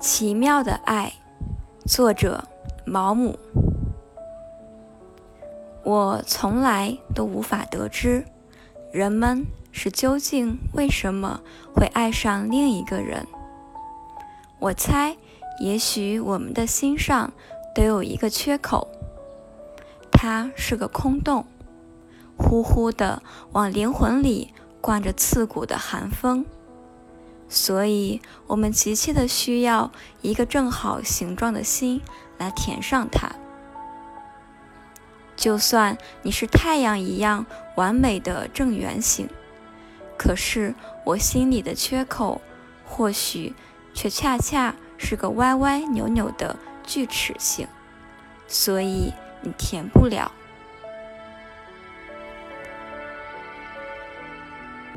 奇妙的爱，作者毛姆。我从来都无法得知，人们是究竟为什么会爱上另一个人。我猜，也许我们的心上都有一个缺口，它是个空洞，呼呼的往灵魂里灌着刺骨的寒风。所以，我们急切的需要一个正好形状的心来填上它。就算你是太阳一样完美的正圆形，可是我心里的缺口，或许却恰恰是个歪歪扭扭的锯齿形，所以你填不了。